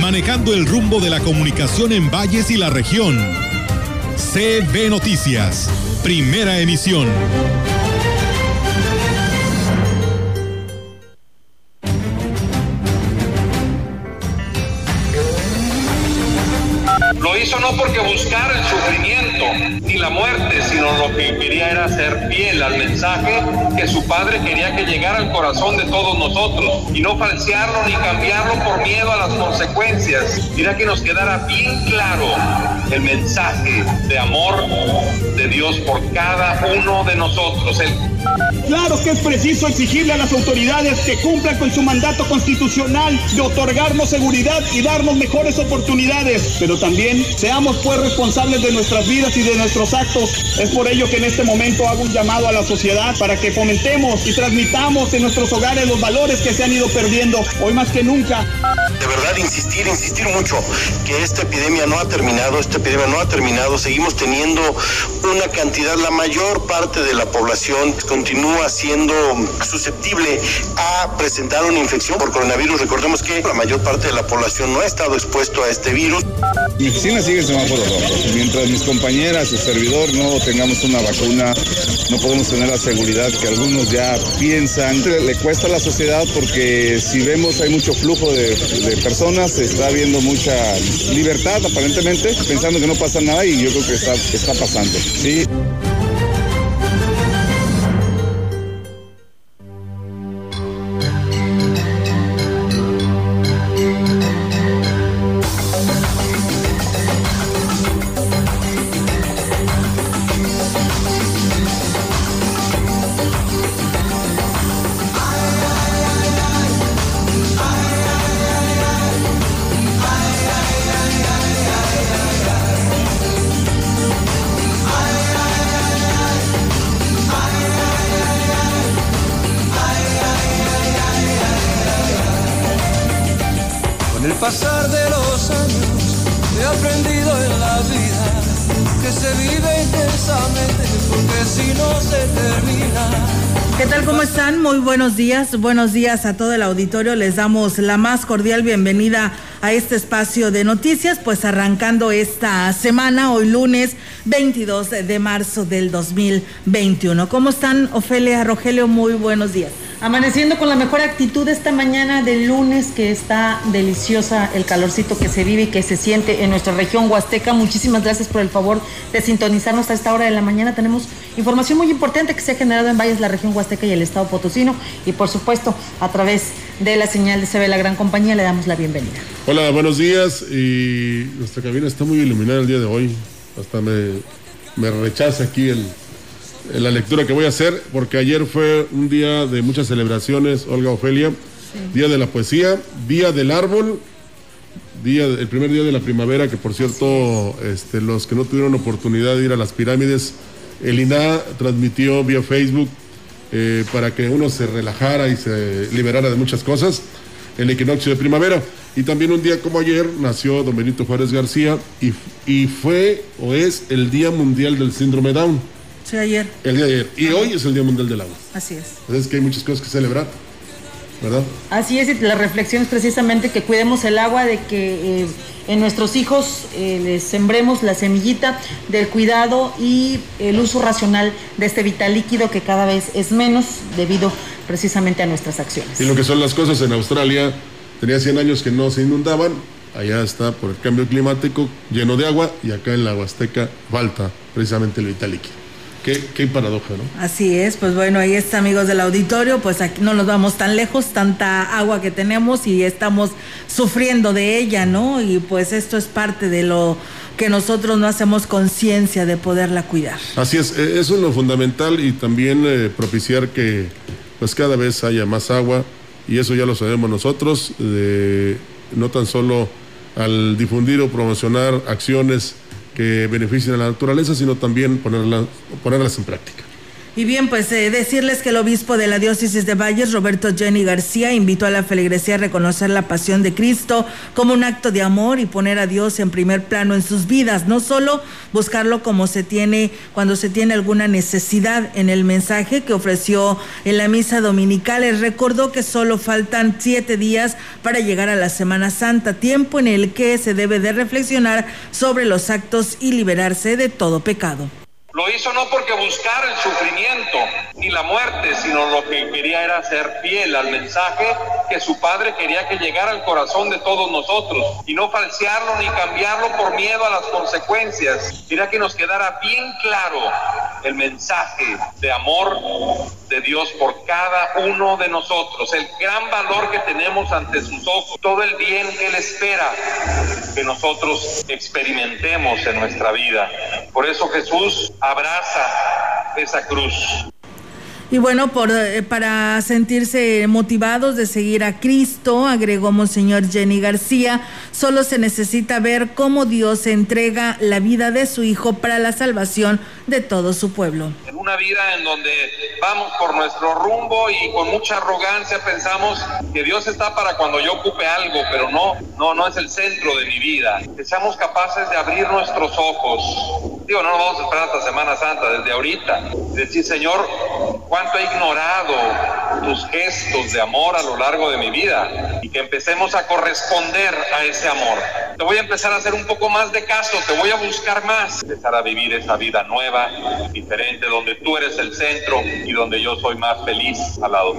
manejando el rumbo de la comunicación en valles y la región. CB Noticias, primera emisión. Lo hizo no porque buscara el sufrimiento ni la muerte, sino lo que quería era ser fiel al mensaje que su padre quería que llegara al corazón de todos nosotros y no falsearlo ni cambiarlo por miedo a las consecuencias. Quería que nos quedara bien claro el mensaje de amor de Dios por cada uno de nosotros. El Claro que es preciso exigirle a las autoridades que cumplan con su mandato constitucional de otorgarnos seguridad y darnos mejores oportunidades, pero también seamos pues responsables de nuestras vidas y de nuestros actos. Es por ello que en este momento hago un llamado a la sociedad para que fomentemos y transmitamos en nuestros hogares los valores que se han ido perdiendo hoy más que nunca. De verdad, insistir, insistir mucho que esta epidemia no ha terminado, esta epidemia no ha terminado, seguimos teniendo una cantidad, la mayor parte de la población continúa siendo susceptible a presentar una infección por coronavirus. Recordemos que la mayor parte de la población no ha estado expuesto a este virus. Mi oficina sigue el semáforo rojo. Mientras mis compañeras y servidor no tengamos una vacuna, no podemos tener la seguridad que algunos ya piensan. Le cuesta a la sociedad porque si vemos hay mucho flujo de, de personas, está habiendo mucha libertad aparentemente, pensando que no pasa nada y yo creo que está, está pasando. Sí. Buenos días. Buenos días a todo el auditorio. Les damos la más cordial bienvenida a este espacio de noticias, pues arrancando esta semana, hoy lunes 22 de marzo del 2021. ¿Cómo están, Ofelia, Rogelio? Muy buenos días. Amaneciendo con la mejor actitud esta mañana del lunes, que está deliciosa el calorcito que se vive y que se siente en nuestra región huasteca. Muchísimas gracias por el favor de sintonizarnos a esta hora de la mañana. Tenemos información muy importante que se ha generado en Valles, la región huasteca y el estado potosino. Y por supuesto, a través de la señal de CB La Gran Compañía, le damos la bienvenida. Hola, buenos días. Y nuestra cabina está muy iluminada el día de hoy. Hasta me, me rechaza aquí el, la lectura que voy a hacer, porque ayer fue un día de muchas celebraciones, Olga Ofelia, Día de la Poesía, Día del Árbol, día, el primer día de la primavera, que por cierto, este, los que no tuvieron oportunidad de ir a las pirámides, el INAH transmitió vía Facebook eh, para que uno se relajara y se liberara de muchas cosas, el equinoccio de primavera. Y también un día como ayer nació don Benito Juárez García y, y fue o es el Día Mundial del Síndrome Down. Sí, ayer. El día de ayer. Y hoy es el Día Mundial del Agua. Así es. Entonces es que hay muchas cosas que celebrar, ¿verdad? Así es, y la reflexión es precisamente que cuidemos el agua, de que eh, en nuestros hijos eh, les sembremos la semillita del cuidado y el uso racional de este vital líquido que cada vez es menos debido precisamente a nuestras acciones. Y lo que son las cosas en Australia, tenía 100 años que no se inundaban, allá está por el cambio climático lleno de agua y acá en la Huasteca falta precisamente el vital líquido. Qué, qué paradoja, ¿no? Así es, pues bueno, ahí está, amigos del auditorio, pues aquí no nos vamos tan lejos, tanta agua que tenemos y estamos sufriendo de ella, ¿no? Y pues esto es parte de lo que nosotros no hacemos conciencia de poderla cuidar. Así es, eh, eso es lo fundamental y también eh, propiciar que pues cada vez haya más agua y eso ya lo sabemos nosotros, de, no tan solo al difundir o promocionar acciones que beneficien a la naturaleza, sino también ponerlas en práctica. Y bien, pues eh, decirles que el obispo de la diócesis de Valles, Roberto Jenny García, invitó a la feligresía a reconocer la pasión de Cristo como un acto de amor y poner a Dios en primer plano en sus vidas, no solo buscarlo como se tiene cuando se tiene alguna necesidad. En el mensaje que ofreció en la misa dominical, él recordó que solo faltan siete días para llegar a la Semana Santa, tiempo en el que se debe de reflexionar sobre los actos y liberarse de todo pecado. Lo hizo no porque buscara el sufrimiento ni la muerte, sino lo que quería era ser fiel al mensaje que su padre quería que llegara al corazón de todos nosotros y no falsearlo ni cambiarlo por miedo a las consecuencias. Quería que nos quedara bien claro el mensaje de amor de Dios por cada uno de nosotros, el gran valor que tenemos ante sus ojos, todo el bien que Él espera que nosotros experimentemos en nuestra vida. Por eso Jesús abraza esa cruz. Y bueno, por, eh, para sentirse motivados de seguir a Cristo, agregó Monseñor Jenny García, solo se necesita ver cómo Dios entrega la vida de su Hijo para la salvación de todo su pueblo. En una vida en donde vamos por nuestro rumbo y con mucha arrogancia pensamos que Dios está para cuando yo ocupe algo, pero no, no, no es el centro de mi vida. Que seamos capaces de abrir nuestros ojos. Digo, no nos vamos a esperar hasta Semana Santa, desde ahorita. Decir, Señor, cuánto he ignorado tus gestos de amor a lo largo de mi vida y que empecemos a corresponder a ese amor. Te voy a empezar a hacer un poco más de caso, te voy a buscar más, empezar a vivir esa vida nueva, diferente, donde tú eres el centro y donde yo soy más feliz al lado.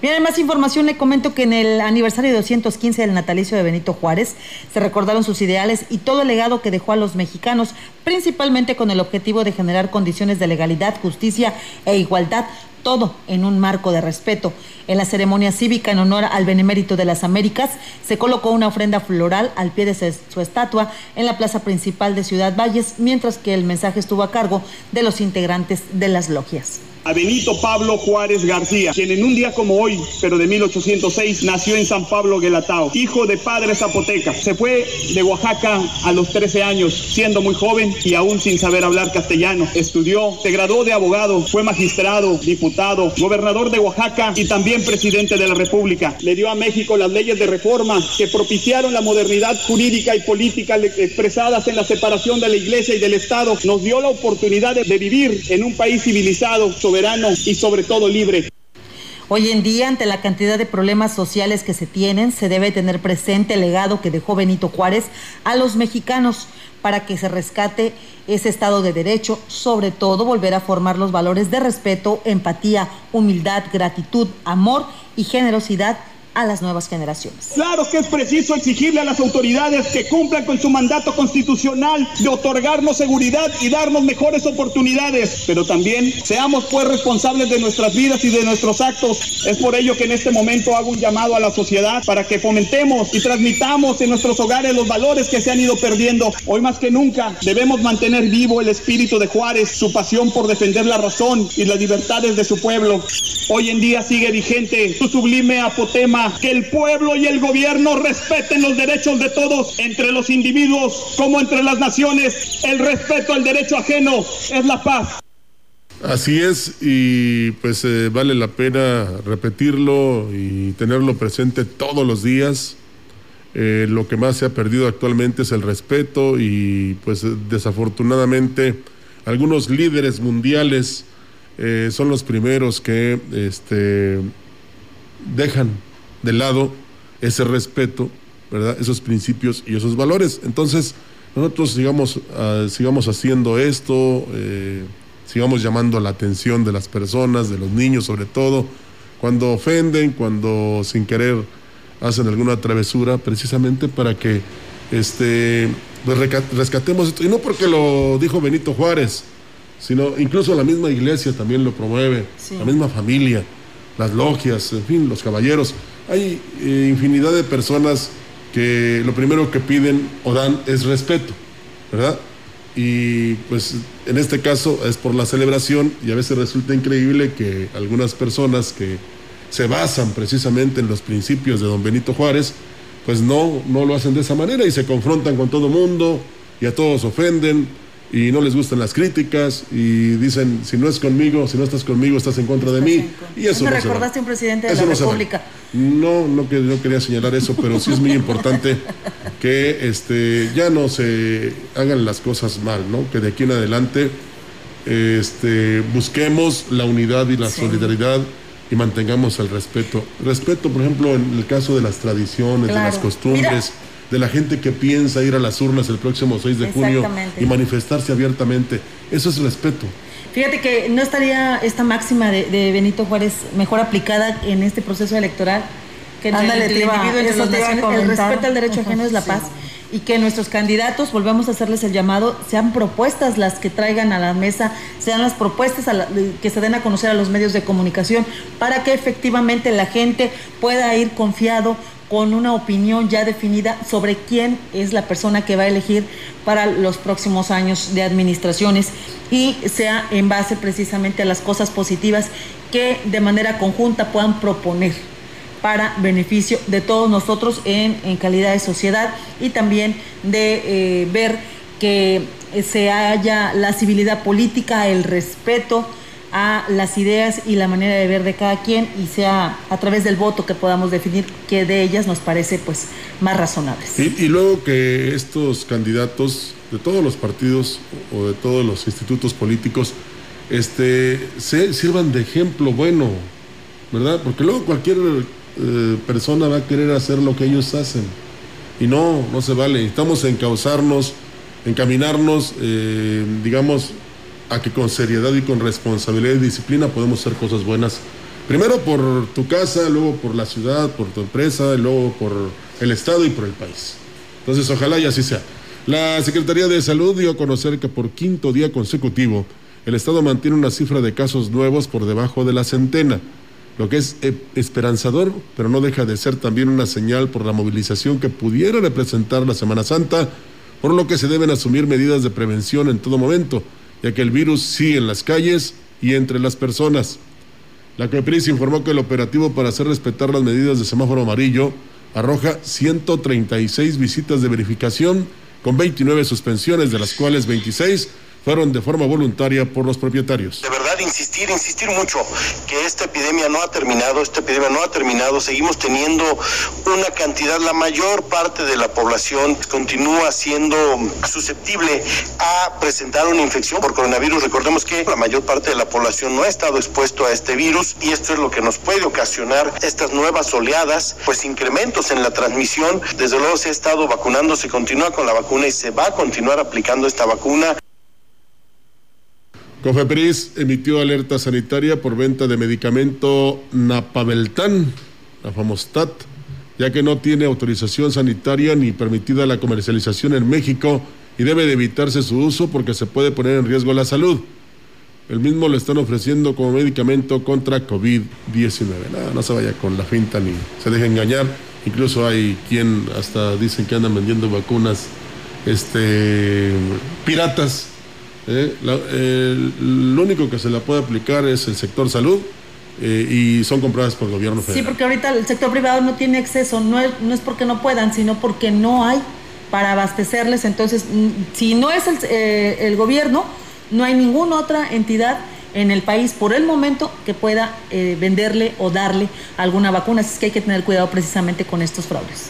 Bien, en más información. Le comento que en el aniversario 215 del natalicio de Benito Juárez se recordaron sus ideales y todo el legado que dejó a los mexicanos, principalmente con el objetivo de generar condiciones de legalidad, justicia e igualdad, todo en un marco de respeto. En la ceremonia cívica en honor al Benemérito de las Américas se colocó una ofrenda floral al pie de su estatua en la plaza principal de Ciudad Valles, mientras que el mensaje estuvo a cargo de los integrantes de las logias a Benito Pablo Juárez García, quien en un día como hoy, pero de 1806, nació en San Pablo Guelatao, hijo de padre zapoteca. Se fue de Oaxaca a los 13 años, siendo muy joven y aún sin saber hablar castellano. Estudió, se graduó de abogado, fue magistrado, diputado, gobernador de Oaxaca y también presidente de la República. Le dio a México las leyes de reforma que propiciaron la modernidad jurídica y política expresadas en la separación de la iglesia y del Estado. Nos dio la oportunidad de vivir en un país civilizado, sobre y sobre todo libre. Hoy en día, ante la cantidad de problemas sociales que se tienen, se debe tener presente el legado que dejó Benito Juárez a los mexicanos para que se rescate ese Estado de Derecho, sobre todo volver a formar los valores de respeto, empatía, humildad, gratitud, amor y generosidad a las nuevas generaciones. Claro que es preciso exigirle a las autoridades que cumplan con su mandato constitucional de otorgarnos seguridad y darnos mejores oportunidades, pero también seamos pues responsables de nuestras vidas y de nuestros actos. Es por ello que en este momento hago un llamado a la sociedad para que fomentemos y transmitamos en nuestros hogares los valores que se han ido perdiendo. Hoy más que nunca debemos mantener vivo el espíritu de Juárez, su pasión por defender la razón y las libertades de su pueblo. Hoy en día sigue vigente su sublime apotema que el pueblo y el gobierno respeten los derechos de todos, entre los individuos como entre las naciones. El respeto al derecho ajeno es la paz. Así es, y pues eh, vale la pena repetirlo y tenerlo presente todos los días. Eh, lo que más se ha perdido actualmente es el respeto y pues desafortunadamente algunos líderes mundiales eh, son los primeros que este, dejan de lado ese respeto, ¿verdad? Esos principios y esos valores. Entonces, nosotros sigamos, ah, sigamos haciendo esto, eh, sigamos llamando la atención de las personas, de los niños sobre todo, cuando ofenden, cuando sin querer hacen alguna travesura, precisamente para que este, pues, rescatemos esto. Y no porque lo dijo Benito Juárez, sino incluso la misma iglesia también lo promueve, la misma familia, las logias, en fin, los caballeros. Hay eh, infinidad de personas que lo primero que piden o dan es respeto, ¿verdad? Y pues en este caso es por la celebración y a veces resulta increíble que algunas personas que se basan precisamente en los principios de don Benito Juárez, pues no, no lo hacen de esa manera y se confrontan con todo mundo y a todos ofenden y no les gustan las críticas y dicen si no es conmigo, si no estás conmigo, estás en contra de mí. Y eso me no recordaste un presidente de Eso la no. República. No, no, que- no quería señalar eso, pero sí es muy importante que este, ya no se hagan las cosas mal, ¿no? Que de aquí en adelante este, busquemos la unidad y la solidaridad y mantengamos el respeto. Respeto, por ejemplo, en el caso de las tradiciones, de las costumbres, de la gente que piensa ir a las urnas el próximo 6 de junio y manifestarse abiertamente. Eso es respeto. Fíjate que no estaría esta máxima de, de Benito Juárez mejor aplicada en este proceso electoral que Ándale, el individuo entre naciones, el comentar. respeto al derecho ajeno es la paz y que nuestros candidatos, volvemos a hacerles el llamado, sean propuestas las que traigan a la mesa, sean las propuestas a la- que se den a conocer a los medios de comunicación para que efectivamente la gente pueda ir confiado con una opinión ya definida sobre quién es la persona que va a elegir para los próximos años de administraciones y sea en base precisamente a las cosas positivas que de manera conjunta puedan proponer para beneficio de todos nosotros en, en calidad de sociedad y también de eh, ver que se haya la civilidad política, el respeto a las ideas y la manera de ver de cada quien y sea a través del voto que podamos definir qué de ellas nos parece pues más razonables. Y, y luego que estos candidatos de todos los partidos o de todos los institutos políticos este, se sirvan de ejemplo bueno, ¿verdad? Porque luego cualquier eh, persona va a querer hacer lo que ellos hacen. Y no, no se vale. Necesitamos encauzarnos, encaminarnos, eh, digamos, a que con seriedad y con responsabilidad y disciplina podemos hacer cosas buenas. Primero por tu casa, luego por la ciudad, por tu empresa, luego por el Estado y por el país. Entonces, ojalá y así sea. La Secretaría de Salud dio a conocer que por quinto día consecutivo, el Estado mantiene una cifra de casos nuevos por debajo de la centena, lo que es eh, esperanzador, pero no deja de ser también una señal por la movilización que pudiera representar la Semana Santa, por lo que se deben asumir medidas de prevención en todo momento, ya que el virus sigue en las calles y entre las personas. La COEPRIS informó que el operativo para hacer respetar las medidas de semáforo amarillo arroja 136 visitas de verificación con 29 suspensiones, de las cuales 26 fueron de forma voluntaria por los propietarios. De verdad, insistir, insistir mucho que esta epidemia no ha terminado, esta epidemia no ha terminado, seguimos teniendo una cantidad, la mayor parte de la población continúa siendo susceptible a presentar una infección por coronavirus. Recordemos que la mayor parte de la población no ha estado expuesto a este virus y esto es lo que nos puede ocasionar estas nuevas oleadas, pues incrementos en la transmisión. Desde luego se ha estado vacunando, se continúa con la vacuna y se va a continuar aplicando esta vacuna. Cofepris emitió alerta sanitaria por venta de medicamento Napaveltan, la Famostat, ya que no tiene autorización sanitaria ni permitida la comercialización en México y debe de evitarse su uso porque se puede poner en riesgo la salud. El mismo lo están ofreciendo como medicamento contra COVID-19. Nada, no se vaya con la finta ni se deje engañar. Incluso hay quien hasta dicen que andan vendiendo vacunas este, piratas. ¿Eh? La- lo único que se la puede aplicar es el sector salud eh, y son compradas por el gobierno Sí, federal. porque ahorita el sector privado no tiene acceso, no es, no es porque no puedan, sino porque no hay para abastecerles. Entonces, mm, si no es el, eh, el gobierno, no hay ninguna otra entidad en el país por el momento que pueda eh, venderle o darle alguna vacuna. Así es que hay que tener cuidado precisamente con estos fraudes.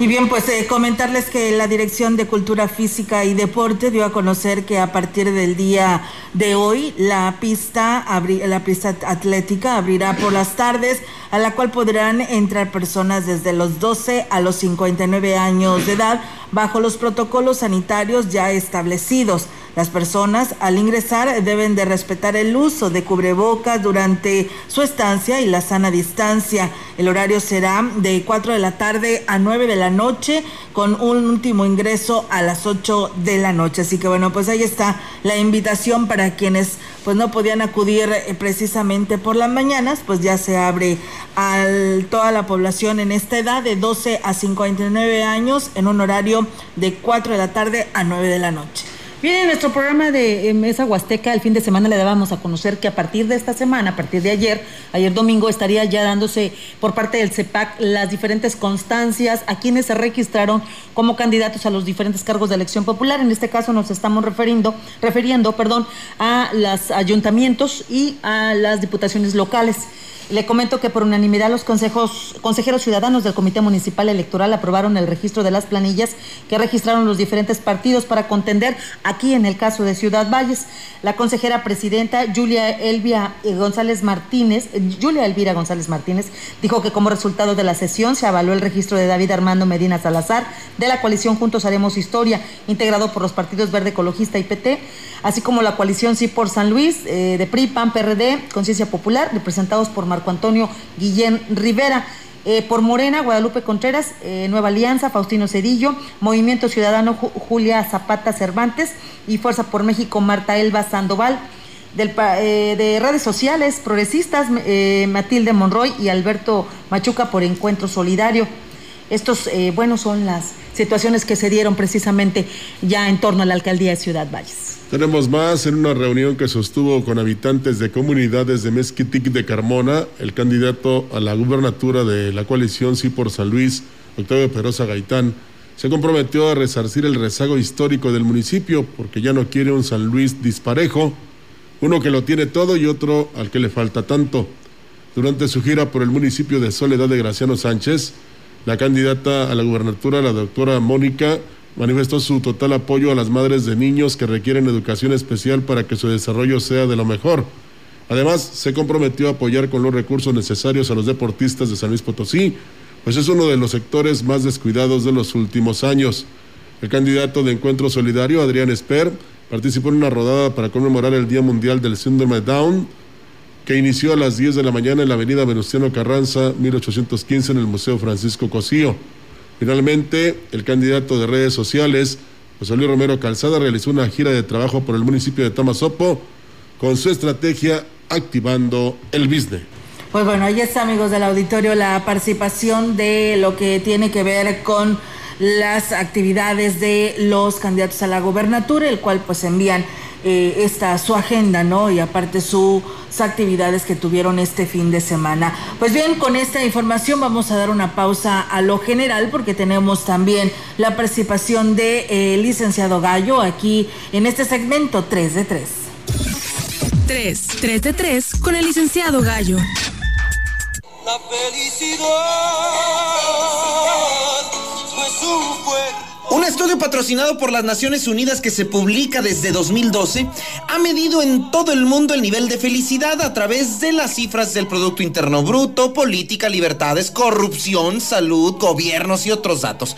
Y bien, pues eh, comentarles que la Dirección de Cultura Física y Deporte dio a conocer que a partir del día de hoy la pista, la pista atlética abrirá por las tardes, a la cual podrán entrar personas desde los 12 a los 59 años de edad bajo los protocolos sanitarios ya establecidos. Las personas al ingresar deben de respetar el uso de cubrebocas durante su estancia y la sana distancia. El horario será de 4 de la tarde a 9 de la noche con un último ingreso a las 8 de la noche. Así que bueno, pues ahí está la invitación para quienes pues no podían acudir eh, precisamente por las mañanas, pues ya se abre a toda la población en esta edad de 12 a 59 años en un horario de 4 de la tarde a 9 de la noche. Bien, en nuestro programa de Mesa Huasteca el fin de semana le dábamos a conocer que a partir de esta semana, a partir de ayer, ayer domingo, estaría ya dándose por parte del CEPAC las diferentes constancias a quienes se registraron como candidatos a los diferentes cargos de elección popular. En este caso nos estamos referiendo, refiriendo perdón, a los ayuntamientos y a las diputaciones locales. Le comento que por unanimidad los consejos, consejeros ciudadanos del Comité Municipal Electoral aprobaron el registro de las planillas que registraron los diferentes partidos para contender aquí en el caso de Ciudad Valles. La consejera presidenta Julia Elvia González Martínez, Julia Elvira González Martínez, dijo que como resultado de la sesión se avaló el registro de David Armando Medina Salazar de la coalición Juntos Haremos Historia, integrado por los partidos Verde Ecologista y PT, así como la coalición Sí por San Luis, eh, de PRI, PAN, PRD, Conciencia Popular, representados por Marco Antonio Guillén Rivera. Eh, por Morena, Guadalupe Contreras, eh, Nueva Alianza, Faustino Cedillo, Movimiento Ciudadano Julia Zapata Cervantes y Fuerza por México, Marta Elba Sandoval. Del, de redes sociales progresistas, Matilde Monroy y Alberto Machuca por Encuentro Solidario. Estos, bueno, son las situaciones que se dieron precisamente ya en torno a la alcaldía de Ciudad Valles. Tenemos más en una reunión que sostuvo con habitantes de comunidades de Mezquitic de Carmona, el candidato a la gubernatura de la coalición Sí por San Luis, Octavio Perosa Gaitán, se comprometió a resarcir el rezago histórico del municipio porque ya no quiere un San Luis disparejo, uno que lo tiene todo y otro al que le falta tanto. Durante su gira por el municipio de Soledad de Graciano Sánchez, la candidata a la gubernatura, la doctora Mónica, manifestó su total apoyo a las madres de niños que requieren educación especial para que su desarrollo sea de lo mejor. Además, se comprometió a apoyar con los recursos necesarios a los deportistas de San Luis Potosí, pues es uno de los sectores más descuidados de los últimos años. El candidato de Encuentro Solidario, Adrián Esper, participó en una rodada para conmemorar el Día Mundial del Síndrome Down, que inició a las 10 de la mañana en la avenida Venustiano Carranza, 1815, en el Museo Francisco Cosío. Finalmente, el candidato de redes sociales, José Luis Romero Calzada, realizó una gira de trabajo por el municipio de Tamazopo con su estrategia Activando el Business. Pues bueno, ahí está, amigos del auditorio, la participación de lo que tiene que ver con las actividades de los candidatos a la gobernatura, el cual pues envían eh, esta su agenda, ¿no? Y aparte sus actividades que tuvieron este fin de semana. Pues bien, con esta información vamos a dar una pausa a lo general porque tenemos también la participación de eh, licenciado Gallo aquí en este segmento 3 de 3. 3, 3 de 3 con el licenciado Gallo. La felicidad no es un un estudio patrocinado por las Naciones Unidas que se publica desde 2012 ha medido en todo el mundo el nivel de felicidad a través de las cifras del Producto Interno Bruto, política, libertades, corrupción, salud, gobiernos y otros datos.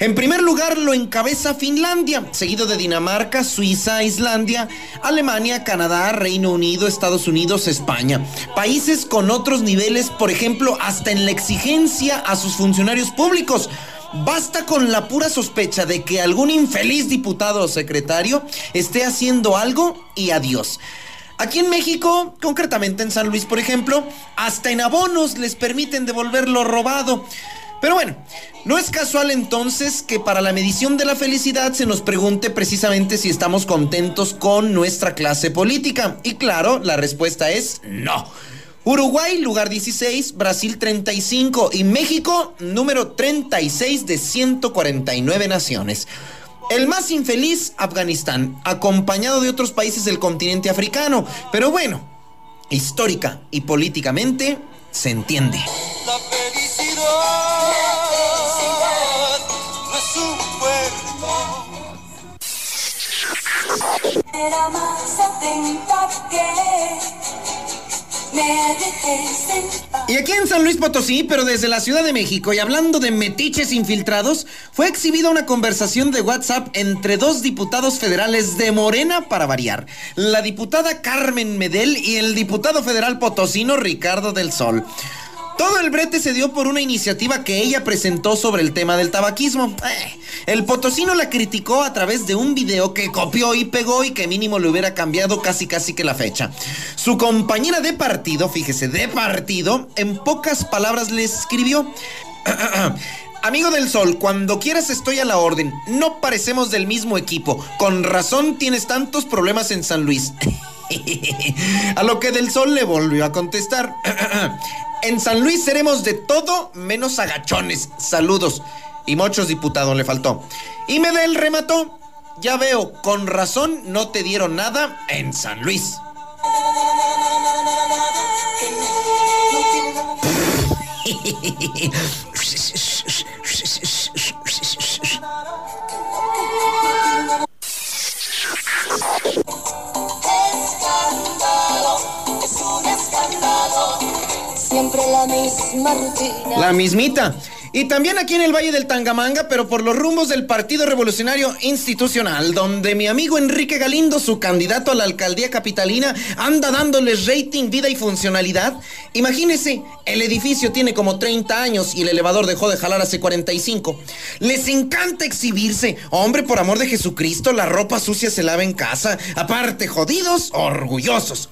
En primer lugar lo encabeza Finlandia, seguido de Dinamarca, Suiza, Islandia, Alemania, Canadá, Reino Unido, Estados Unidos, España. Países con otros niveles, por ejemplo, hasta en la exigencia a sus funcionarios públicos. Basta con la pura sospecha de que algún infeliz diputado o secretario esté haciendo algo y adiós. Aquí en México, concretamente en San Luis, por ejemplo, hasta en abonos les permiten devolver lo robado. Pero bueno, no es casual entonces que para la medición de la felicidad se nos pregunte precisamente si estamos contentos con nuestra clase política. Y claro, la respuesta es no. Uruguay, lugar 16, Brasil 35 y México, número 36 de 149 naciones. El más infeliz, Afganistán, acompañado de otros países del continente africano. Pero bueno, histórica y políticamente se entiende. La felicidad Era más atenta que y aquí en San Luis Potosí, pero desde la Ciudad de México, y hablando de metiches infiltrados, fue exhibida una conversación de WhatsApp entre dos diputados federales de Morena para variar. La diputada Carmen Medel y el diputado federal potosino Ricardo del Sol. Todo el brete se dio por una iniciativa que ella presentó sobre el tema del tabaquismo. Eh, el potosino la criticó a través de un video que copió y pegó y que mínimo le hubiera cambiado casi casi que la fecha. Su compañera de partido, fíjese, de partido, en pocas palabras le escribió. Amigo del Sol, cuando quieras estoy a la orden. No parecemos del mismo equipo. Con razón tienes tantos problemas en San Luis. a lo que del Sol le volvió a contestar. en San Luis seremos de todo menos agachones. Saludos. Y muchos diputados le faltó. Y Medel remató. Ya veo, con razón no te dieron nada en San Luis. Siempre la misma rutina. La mismita. Y también aquí en el Valle del Tangamanga, pero por los rumbos del Partido Revolucionario Institucional, donde mi amigo Enrique Galindo, su candidato a la alcaldía capitalina, anda dándoles rating, vida y funcionalidad. Imagínese, el edificio tiene como 30 años y el elevador dejó de jalar hace 45. Les encanta exhibirse. Hombre, por amor de Jesucristo, la ropa sucia se lava en casa. Aparte, jodidos, orgullosos.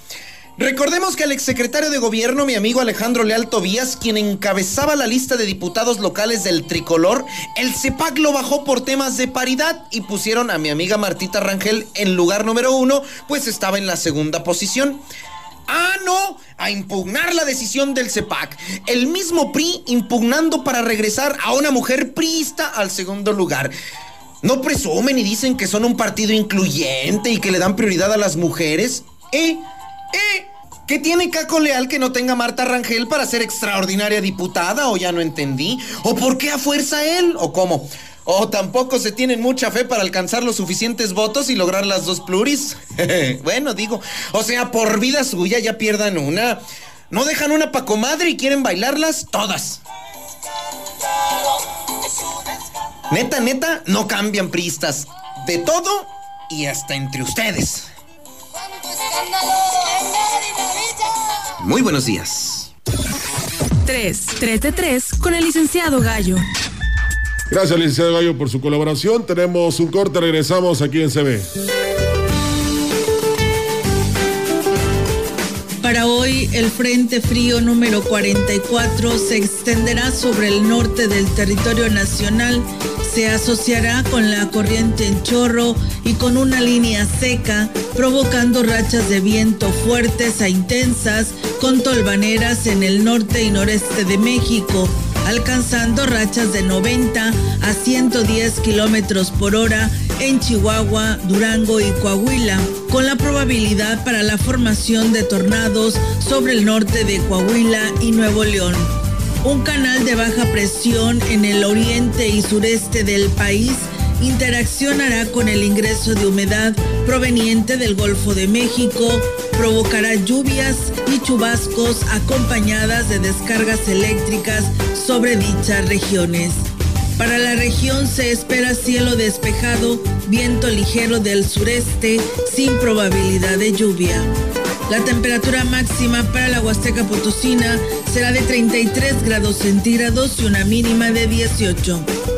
Recordemos que el exsecretario de gobierno, mi amigo Alejandro Leal Tobías, quien encabezaba la lista de diputados locales del tricolor, el CEPAC lo bajó por temas de paridad y pusieron a mi amiga Martita Rangel en lugar número uno, pues estaba en la segunda posición. Ah, no, a impugnar la decisión del CEPAC. El mismo PRI impugnando para regresar a una mujer priista al segundo lugar. No presumen y dicen que son un partido incluyente y que le dan prioridad a las mujeres. ¿Eh? ¿Eh? ¿Qué tiene Caco Leal que no tenga Marta Rangel para ser extraordinaria diputada? ¿O ya no entendí? ¿O por qué a fuerza él? ¿O cómo? ¿O tampoco se tienen mucha fe para alcanzar los suficientes votos y lograr las dos pluris? bueno, digo, o sea, por vida suya ya pierdan una. ¿No dejan una pa' comadre y quieren bailarlas todas? Neta, neta, no cambian pristas. De todo y hasta entre ustedes. Muy buenos días. 3, 3 de 3 con el licenciado Gallo. Gracias, licenciado Gallo, por su colaboración. Tenemos un corte, regresamos aquí en CB. Para hoy, el Frente Frío número 44 se extenderá sobre el norte del territorio nacional, se asociará con la corriente en chorro y con una línea seca, provocando rachas de viento fuertes a intensas con tolvaneras en el norte y noreste de México alcanzando rachas de 90 a 110 kilómetros por hora en Chihuahua, Durango y Coahuila, con la probabilidad para la formación de tornados sobre el norte de Coahuila y Nuevo León. Un canal de baja presión en el oriente y sureste del país interaccionará con el ingreso de humedad proveniente del Golfo de México, provocará lluvias y chubascos acompañadas de descargas eléctricas sobre dichas regiones. Para la región se espera cielo despejado, viento ligero del sureste sin probabilidad de lluvia. La temperatura máxima para la Huasteca Potosina será de 33 grados centígrados y una mínima de 18.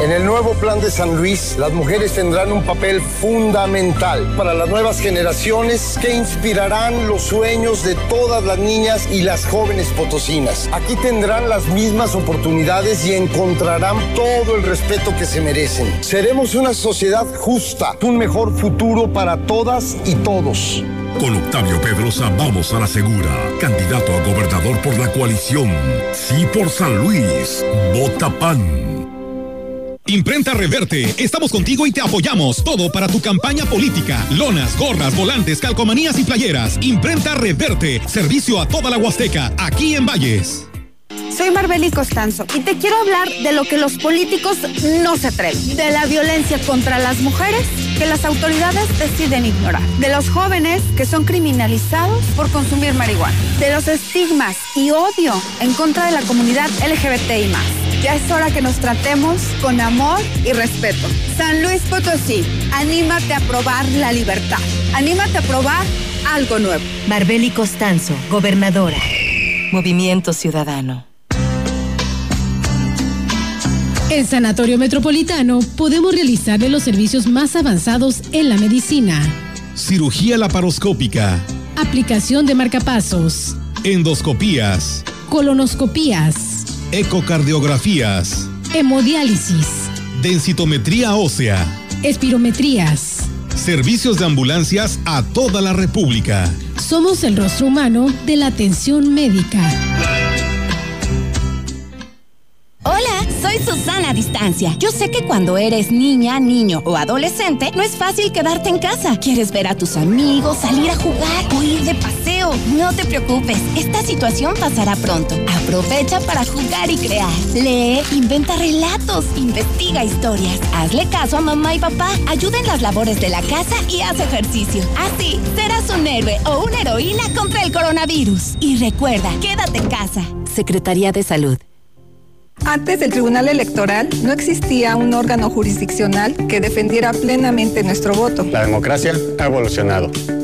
En el nuevo plan de San Luis, las mujeres tendrán un papel fundamental para las nuevas generaciones que inspirarán los sueños de todas las niñas y las jóvenes potosinas. Aquí tendrán las mismas oportunidades y encontrarán todo el respeto que se merecen. Seremos una sociedad justa, un mejor futuro para todas y todos. Con Octavio Pedrosa vamos a la segura. Candidato a gobernador por la coalición. Sí por San Luis. Vota PAN. Imprenta Reverte, estamos contigo y te apoyamos. Todo para tu campaña política. Lonas, gorras, volantes, calcomanías y playeras. Imprenta Reverte, servicio a toda la Huasteca, aquí en Valles. Soy Marbeli Costanzo y te quiero hablar de lo que los políticos no se atreven. De la violencia contra las mujeres que las autoridades deciden ignorar. De los jóvenes que son criminalizados por consumir marihuana. De los estigmas y odio en contra de la comunidad LGBTI más. Ya es hora que nos tratemos con amor y respeto. San Luis Potosí, anímate a probar la libertad. Anímate a probar algo nuevo. Marbeli Costanzo, gobernadora. Movimiento Ciudadano. En Sanatorio Metropolitano podemos realizarle los servicios más avanzados en la medicina. Cirugía laparoscópica. Aplicación de marcapasos. Endoscopías. Colonoscopías. Ecocardiografías. Hemodiálisis. Densitometría ósea. Espirometrías. Servicios de ambulancias a toda la República. Somos el rostro humano de la atención médica. Hola, soy Susana a Distancia. Yo sé que cuando eres niña, niño o adolescente, no es fácil quedarte en casa. Quieres ver a tus amigos, salir a jugar o ir de paseo. No te preocupes, esta situación pasará pronto. Aprovecha para jugar y crear. Lee, inventa relatos, investiga historias. Hazle caso a mamá y papá. Ayuda en las labores de la casa y haz ejercicio. Así serás un héroe o una heroína contra el coronavirus. Y recuerda, quédate en casa. Secretaría de Salud. Antes del Tribunal Electoral no existía un órgano jurisdiccional que defendiera plenamente nuestro voto. La democracia ha evolucionado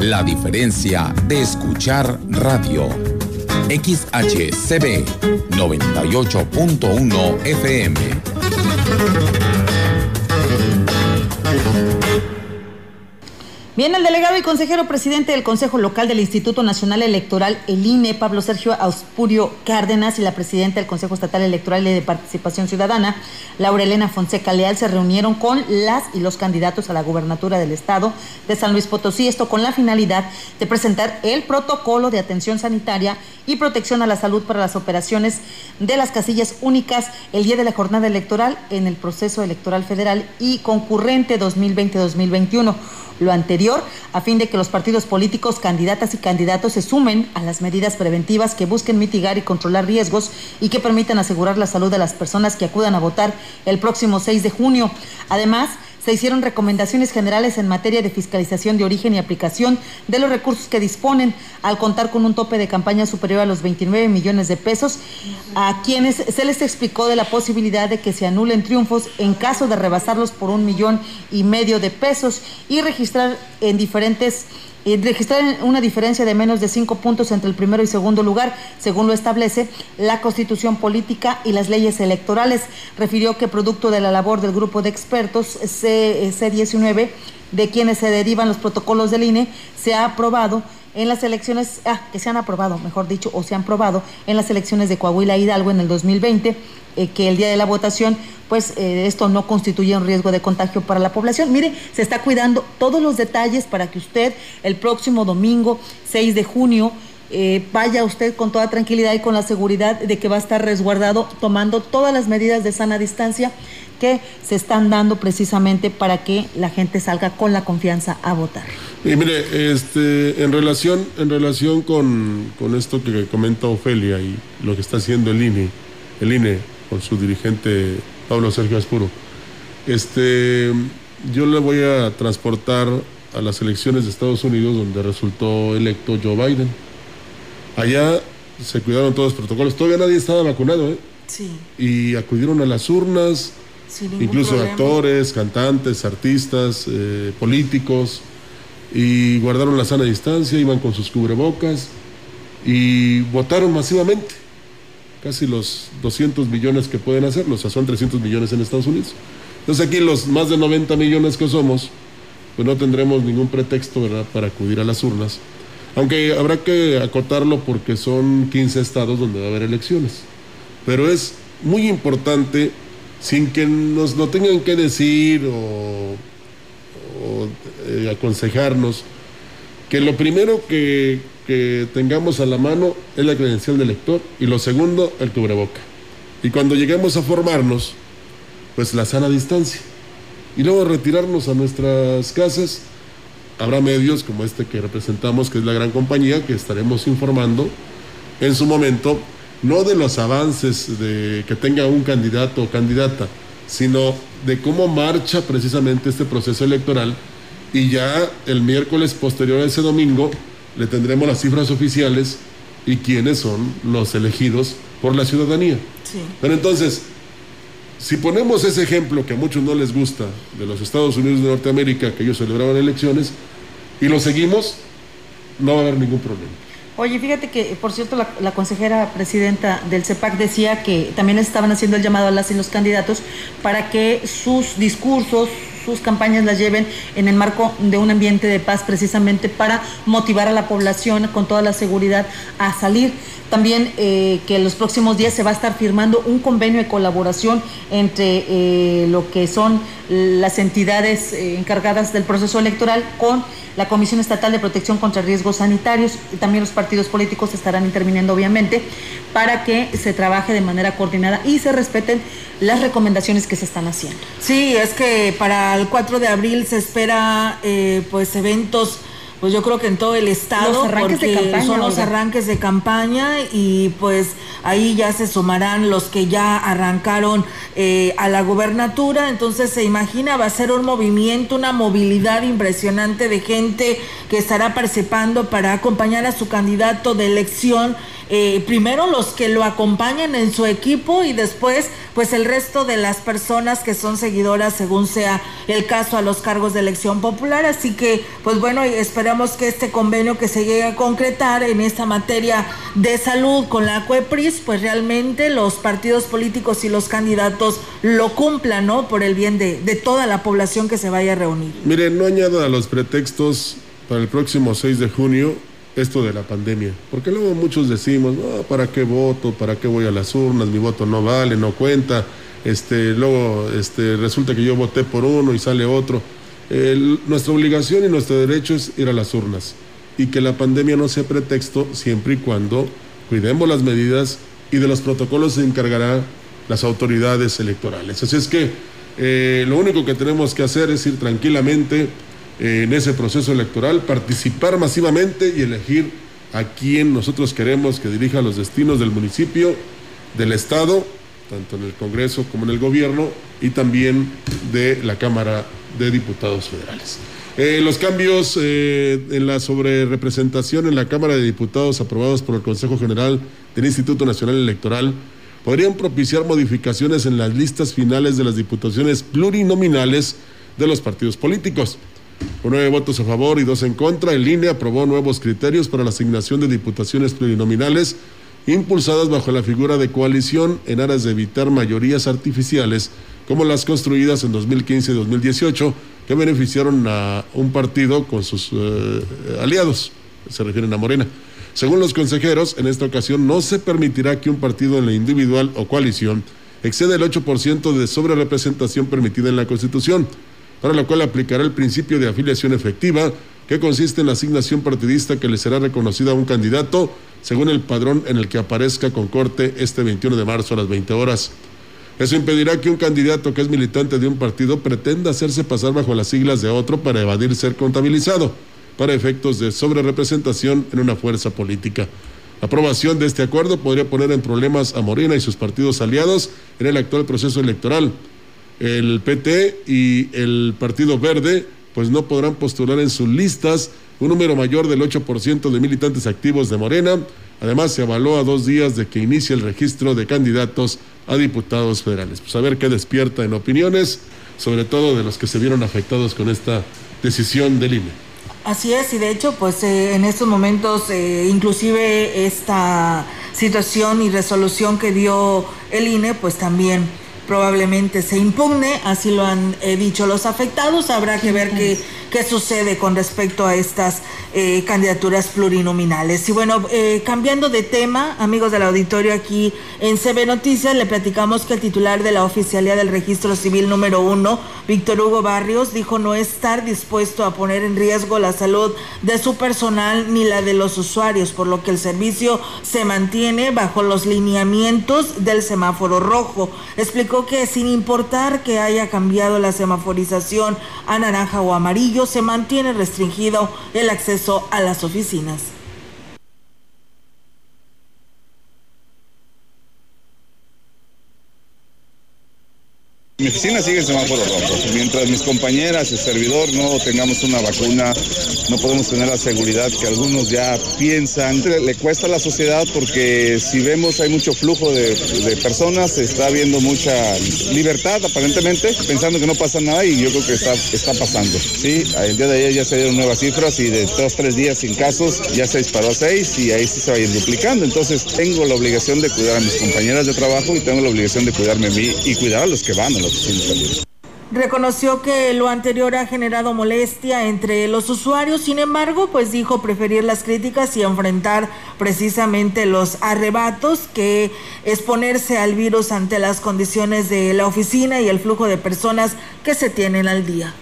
La diferencia de escuchar radio. XHCB 98.1 FM. Bien, el delegado y consejero presidente del Consejo Local del Instituto Nacional Electoral, el INE, Pablo Sergio Auspurio Cárdenas, y la presidenta del Consejo Estatal Electoral y de Participación Ciudadana, Laura Elena Fonseca Leal, se reunieron con las y los candidatos a la gubernatura del Estado de San Luis Potosí, esto con la finalidad de presentar el protocolo de atención sanitaria y protección a la salud para las operaciones de las casillas únicas el día de la jornada electoral en el proceso electoral federal y concurrente 2020-2021 lo anterior a fin de que los partidos políticos, candidatas y candidatos se sumen a las medidas preventivas que busquen mitigar y controlar riesgos y que permitan asegurar la salud de las personas que acudan a votar el próximo 6 de junio. Además, se hicieron recomendaciones generales en materia de fiscalización de origen y aplicación de los recursos que disponen al contar con un tope de campaña superior a los 29 millones de pesos, a quienes se les explicó de la posibilidad de que se anulen triunfos en caso de rebasarlos por un millón y medio de pesos y registrar en diferentes y registrar una diferencia de menos de cinco puntos entre el primero y segundo lugar, según lo establece la Constitución Política y las leyes electorales. Refirió que producto de la labor del grupo de expertos C19, de quienes se derivan los protocolos del INE, se ha aprobado en las elecciones, ah, que se han aprobado, mejor dicho, o se han probado en las elecciones de Coahuila e Hidalgo en el 2020 eh, que el día de la votación pues eh, esto no constituye un riesgo de contagio para la población. Mire, se está cuidando todos los detalles para que usted el próximo domingo 6 de junio eh, vaya usted con toda tranquilidad y con la seguridad de que va a estar resguardado tomando todas las medidas de sana distancia que se están dando precisamente para que la gente salga con la confianza a votar. Y mire, este, en relación, en relación con, con esto que comenta Ofelia y lo que está haciendo el INE, el INE con su dirigente Pablo Sergio Aspuro, este, yo le voy a transportar a las elecciones de Estados Unidos donde resultó electo Joe Biden. Allá se cuidaron todos los protocolos, todavía nadie estaba vacunado, ¿eh? Sí. Y acudieron a las urnas, incluso problema. actores, cantantes, artistas, eh, políticos, y guardaron la sana distancia, iban con sus cubrebocas y votaron masivamente. Casi los 200 millones que pueden hacerlo, o sea, son 300 millones en Estados Unidos. Entonces aquí los más de 90 millones que somos, pues no tendremos ningún pretexto, ¿verdad?, para acudir a las urnas. Aunque habrá que acotarlo porque son 15 estados donde va a haber elecciones. Pero es muy importante, sin que nos lo tengan que decir o, eh, aconsejarnos, que lo primero que, tengamos a la mano es la credencial del elector y lo segundo, el cubreboca. Y cuando lleguemos a formarnos, pues la sana distancia. Y luego retirarnos a nuestras casas. Habrá medios como este que representamos, que es la gran compañía, que estaremos informando en su momento, no de los avances de que tenga un candidato o candidata, sino de cómo marcha precisamente este proceso electoral. Y ya el miércoles posterior a ese domingo le tendremos las cifras oficiales y quiénes son los elegidos por la ciudadanía. Sí. Pero entonces, si ponemos ese ejemplo que a muchos no les gusta de los Estados Unidos de Norteamérica, que ellos celebraban elecciones, y lo seguimos, no va a haber ningún problema. Oye, fíjate que, por cierto, la, la consejera presidenta del CEPAC decía que también estaban haciendo el llamado a las y los candidatos para que sus discursos, sus campañas las lleven en el marco de un ambiente de paz, precisamente para motivar a la población con toda la seguridad a salir. También eh, que en los próximos días se va a estar firmando un convenio de colaboración entre eh, lo que son las entidades eh, encargadas del proceso electoral con la Comisión Estatal de Protección contra Riesgos Sanitarios y también los partidos políticos estarán interviniendo obviamente para que se trabaje de manera coordinada y se respeten las recomendaciones que se están haciendo. Sí, es que para el 4 de abril se espera eh, pues eventos pues yo creo que en todo el estado Los porque campaña, son los arranques de campaña y pues ahí ya se sumarán los que ya arrancaron eh, a la gobernatura. Entonces se imagina va a ser un movimiento una movilidad impresionante de gente que estará participando para acompañar a su candidato de elección eh, primero los que lo acompañan en su equipo y después pues el resto de las personas que son seguidoras según sea el caso a los cargos de elección popular. Así que pues bueno esperamos que este convenio que se llegue a concretar en esta materia de salud con la CUEPRIS pues realmente los partidos políticos y los candidatos lo cumplan no por el bien de, de toda la población que se vaya a reunir. Miren, no añada a los pretextos para el próximo 6 de junio esto de la pandemia. Porque luego muchos decimos, ¿para qué voto? ¿Para qué voy a las urnas? Mi voto no vale, no cuenta. Este, luego este, resulta que yo voté por uno y sale otro. El- nuestra obligación y nuestro derecho es ir a las urnas. Y que la pandemia no sea pretexto siempre y cuando cuidemos las medidas y de los protocolos se encargarán las autoridades electorales. Así es que eh, lo único que tenemos que hacer es ir tranquilamente en ese proceso electoral, participar masivamente y elegir a quien nosotros queremos que dirija los destinos del municipio, del Estado, tanto en el Congreso como en el gobierno y también de la Cámara de Diputados Federales. Eh, los cambios eh, en la sobrerepresentación en la Cámara de Diputados aprobados por el Consejo General del Instituto Nacional Electoral podrían propiciar modificaciones en las listas finales de las diputaciones plurinominales de los partidos políticos. Con nueve votos a favor y dos en contra, el INE aprobó nuevos criterios para la asignación de diputaciones plurinominales impulsadas bajo la figura de coalición en aras de evitar mayorías artificiales como las construidas en 2015 y 2018 que beneficiaron a un partido con sus eh, aliados, se refieren a Morena. Según los consejeros, en esta ocasión no se permitirá que un partido en la individual o coalición excede el 8% de sobrerepresentación permitida en la Constitución, para lo cual aplicará el principio de afiliación efectiva, que consiste en la asignación partidista que le será reconocida a un candidato según el padrón en el que aparezca con corte este 21 de marzo a las 20 horas. Eso impedirá que un candidato que es militante de un partido pretenda hacerse pasar bajo las siglas de otro para evadir ser contabilizado para efectos de sobrerepresentación en una fuerza política. La aprobación de este acuerdo podría poner en problemas a Morena y sus partidos aliados en el actual proceso electoral. El PT y el Partido Verde pues no podrán postular en sus listas un número mayor del 8% de militantes activos de Morena. Además, se avaló a dos días de que inicie el registro de candidatos a diputados federales. Pues a ver qué despierta en opiniones, sobre todo de los que se vieron afectados con esta decisión del INE. Así es, y de hecho, pues eh, en estos momentos, eh, inclusive esta situación y resolución que dio el INE, pues también probablemente se impugne, así lo han eh, dicho los afectados, habrá que ver qué, qué sucede con respecto a estas eh, candidaturas plurinominales. Y bueno, eh, cambiando de tema, amigos del auditorio, aquí en CB Noticias le platicamos que el titular de la Oficialía del Registro Civil número uno, Víctor Hugo Barrios, dijo no estar dispuesto a poner en riesgo la salud de su personal ni la de los usuarios, por lo que el servicio se mantiene bajo los lineamientos del semáforo rojo. Explicó que sin importar que haya cambiado la semaforización a naranja o se mantiene restringido el acceso a las oficinas. Mi oficina sigue en semáforo rojo. Mientras mis compañeras y servidor no tengamos una vacuna, no podemos tener la seguridad que algunos ya piensan. Le cuesta a la sociedad porque si vemos hay mucho flujo de, personas, está viendo mucha libertad aparentemente, pensando que no pasa nada y yo creo que está, está pasando. Sí, el día de ayer ya se dieron nuevas cifras y de dos, tres días sin casos ya se disparó a seis y ahí sí se va a ir duplicando. Entonces tengo la obligación de cuidar a mis compañeras de trabajo y tengo la obligación de cuidarme a mí y cuidar a los que van a Reconoció que lo anterior ha generado molestia entre los usuarios, sin embargo, pues dijo preferir las críticas y enfrentar precisamente los arrebatos que exponerse al virus ante las condiciones de la oficina y el flujo de personas que se tienen al día.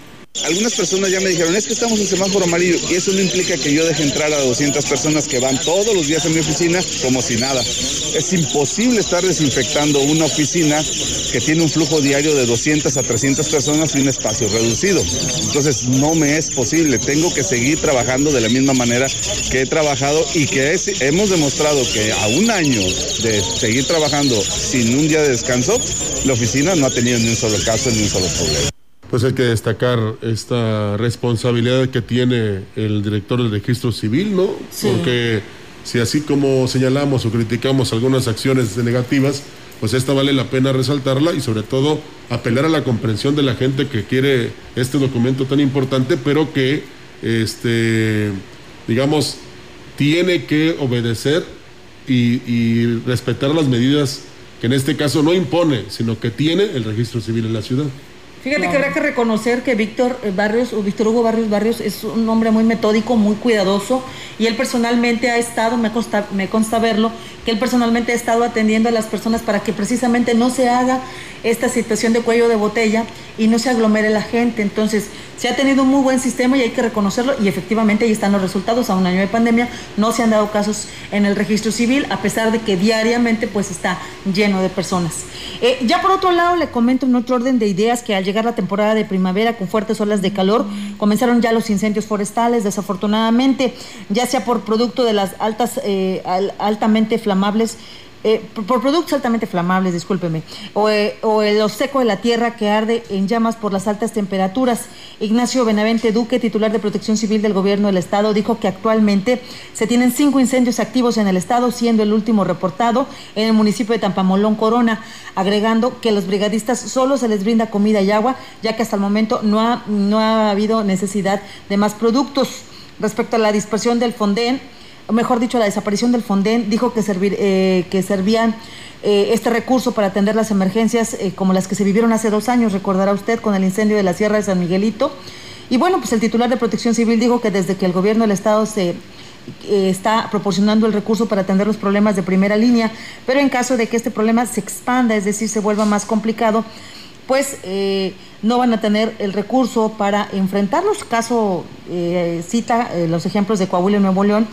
Algunas personas ya me dijeron, es que estamos en semáforo amarillo y eso no implica que yo deje entrar a 200 personas que van todos los días a mi oficina como si nada. Es imposible estar desinfectando una oficina que tiene un flujo diario de 200 a 300 personas y un espacio reducido. Entonces no me es posible, tengo que seguir trabajando de la misma manera que he trabajado y que hemos demostrado que a un año de seguir trabajando sin un día de descanso, la oficina no ha tenido ni un solo caso ni un solo problema pues hay que destacar esta responsabilidad que tiene el director del registro civil, ¿no? Sí. Porque si así como señalamos o criticamos algunas acciones negativas, pues esta vale la pena resaltarla y sobre todo apelar a la comprensión de la gente que quiere este documento tan importante, pero que, este, digamos, tiene que obedecer y, y respetar las medidas que en este caso no impone, sino que tiene el registro civil en la ciudad. Fíjate que habrá que reconocer que Víctor Barrios o Víctor Hugo Barrios Barrios es un hombre muy metódico, muy cuidadoso y él personalmente ha estado, me consta, me consta verlo, que él personalmente ha estado atendiendo a las personas para que precisamente no se haga esta situación de cuello de botella y no se aglomere la gente. Entonces, se ha tenido un muy buen sistema y hay que reconocerlo y efectivamente ahí están los resultados. A un año de pandemia no se han dado casos en el registro civil a pesar de que diariamente pues está lleno de personas. Eh, ya por otro lado le comento en otro orden de ideas que al llegar la temporada de primavera con fuertes olas de calor. Comenzaron ya los incendios forestales desafortunadamente ya sea por producto de las altas eh, al, altamente flamables eh, por, productos altamente flamables, discúlpeme, o, eh, el, lo seco de la tierra que arde en llamas por las altas temperaturas. Ignacio Benavente Duque, titular de Protección Civil del Gobierno del Estado, dijo que actualmente se tienen cinco incendios activos en el Estado, siendo el último reportado en el municipio de Tampamolón, Corona, agregando que a los brigadistas solo se les brinda comida y agua, ya que hasta el momento no ha, no ha habido necesidad de más productos. Respecto a la dispersión del Fonden, mejor dicho, la desaparición del Fonden, dijo que, servir, eh, que servían eh, este recurso para atender las emergencias eh, como las que se vivieron hace dos años, recordará usted, con el incendio de la Sierra de San Miguelito. Y bueno, pues el titular de Protección Civil dijo que desde que el gobierno del Estado se eh, está proporcionando el recurso para atender los problemas de primera línea, pero en caso de que este problema se expanda, es decir, se vuelva más complicado, pues no van a tener el recurso para enfrentarlos. Caso eh, cita los ejemplos de Coahuila y Nuevo León,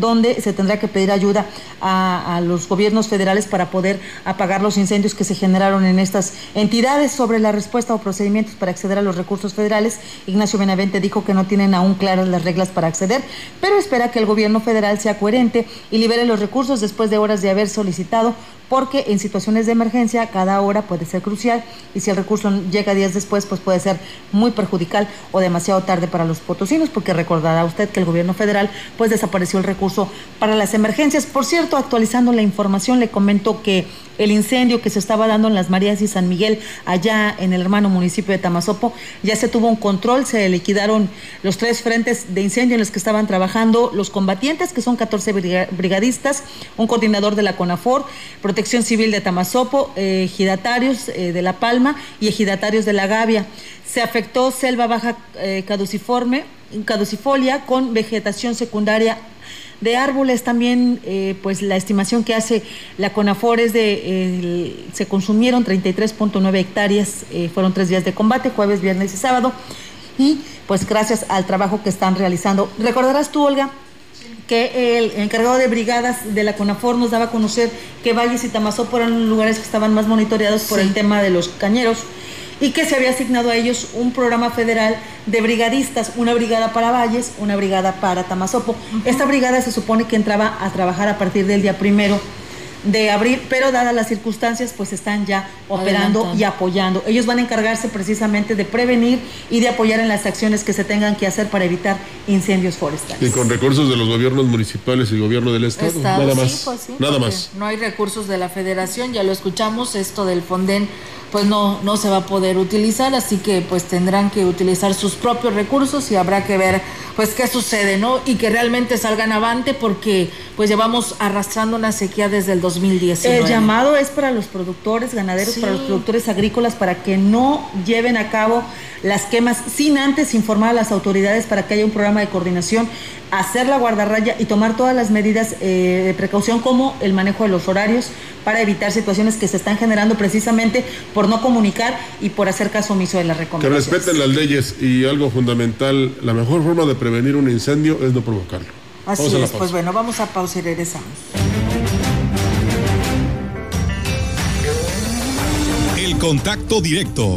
donde se tendrá que pedir ayuda a, a, los gobiernos federales para poder apagar los incendios que se generaron en estas entidades. Sobre la respuesta o procedimientos para acceder a los recursos federales, Ignacio Benavente dijo que no tienen aún claras las reglas para acceder, pero espera que el gobierno federal sea coherente y libere los recursos después de horas de haber solicitado porque en situaciones de emergencia cada hora puede ser crucial y si el recurso llega días después, pues puede ser muy perjudicial o demasiado tarde para los potosinos, porque recordará usted que el gobierno federal pues desapareció el recurso para las emergencias. Por cierto, actualizando la información, le comento que el incendio que se estaba dando en las Marías y San Miguel, allá en el hermano municipio de Tamazopo, ya se tuvo un control, se liquidaron los tres frentes de incendio en los que estaban trabajando los combatientes, que son 14 brigadistas, un coordinador de la CONAFOR, Protección Civil de Tamazopo, eh, ejidatarios eh, de La Palma y ejidatarios de La Gavia. Se afectó selva baja eh, caduciforme, caducifolia con vegetación secundaria de árboles también, pues la estimación que hace la CONAFOR es de, se consumieron 33.9 hectáreas, fueron tres días de combate, jueves, viernes y sábado, y pues gracias al trabajo que están realizando. Recordarás tú, Olga, que el encargado de brigadas de la CONAFOR nos daba a conocer que Valles y Tamazopo eran los lugares que estaban más monitoreados por sí. el tema de los cañeros y que se había asignado a ellos un programa federal de brigadistas, una brigada para Valles, una brigada para Tamazopo. Uh -huh. Esta brigada se supone que entraba a trabajar a partir del día primero de abril, pero dadas las circunstancias, pues están ya operando y apoyando. Ellos van a encargarse precisamente de prevenir y de apoyar en las acciones que se tengan que hacer para evitar incendios forestales. Y con recursos de los gobiernos municipales y gobierno del Estado, Estado nada sí, más. Pues sí, nada más. No hay recursos de la federación, ya lo escuchamos, esto del Fonden pues no, no se va a poder utilizar, así que pues tendrán que utilizar sus propios recursos y habrá que ver pues qué sucede, ¿no? Y que realmente salgan avante porque pues llevamos arrastrando una sequía desde el 2019. El llamado es para los productores ganaderos, sí. para los productores agrícolas, para que no lleven a cabo las quemas sin antes informar a las autoridades para que haya un programa de coordinación, hacer la guardarraya y tomar todas las medidas eh, de precaución como el manejo de los horarios para evitar situaciones que se están generando precisamente por no comunicar y por hacer caso omiso de las Que recomendaciones. respeten las leyes y algo fundamental, la mejor forma de prevenir un incendio es no provocarlo. Así Vamos es, pues bueno, vamos a pausa y regresamos. El contacto directo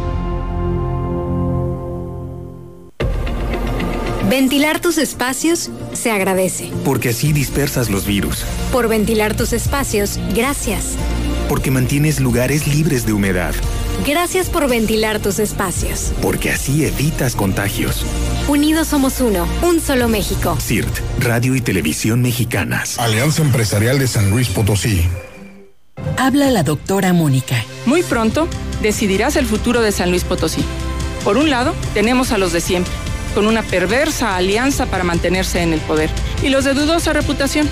Ventilar tus espacios se agradece. Porque así dispersas los virus. Por ventilar tus espacios, gracias. Porque mantienes lugares libres de humedad. Gracias por ventilar tus espacios. Porque así evitas contagios. Unidos somos uno, un solo México. CIRT, Radio y Televisión Mexicanas. Alianza Empresarial de San Luis Potosí. Habla la doctora Mónica. Muy pronto decidirás el futuro de San Luis Potosí. Por un lado, tenemos a los de siempre con una perversa alianza para mantenerse en el poder, y los de dudosa reputación,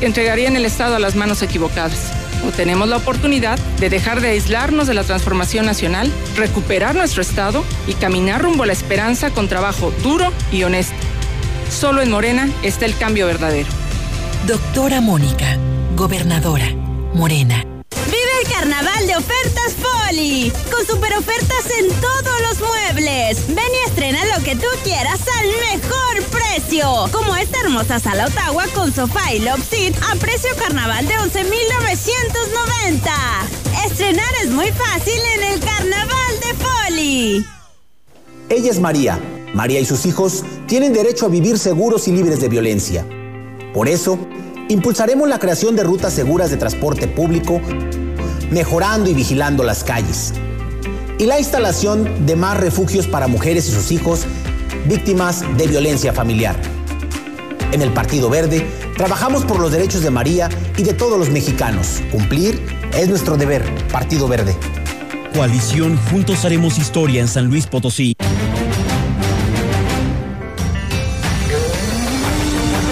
que entregarían el Estado a las manos equivocadas. O tenemos la oportunidad de dejar de aislarnos de la transformación nacional, recuperar nuestro Estado y caminar rumbo a la esperanza con trabajo duro y honesto. Solo en Morena está el cambio verdadero. Doctora Mónica, gobernadora, Morena. Con super ofertas en todos los muebles. Ven y estrena lo que tú quieras al mejor precio. Como esta hermosa sala Ottawa con sofá y love seat a precio carnaval de 11,990. Estrenar es muy fácil en el carnaval de Poli. Ella es María. María y sus hijos tienen derecho a vivir seguros y libres de violencia. Por eso, impulsaremos la creación de rutas seguras de transporte público, mejorando y vigilando las calles, y la instalación de más refugios para mujeres y sus hijos víctimas de violencia familiar. En el Partido Verde trabajamos por los derechos de María y de todos los mexicanos. Cumplir es nuestro deber, Partido Verde. Coalición Juntos Haremos Historia en San Luis Potosí.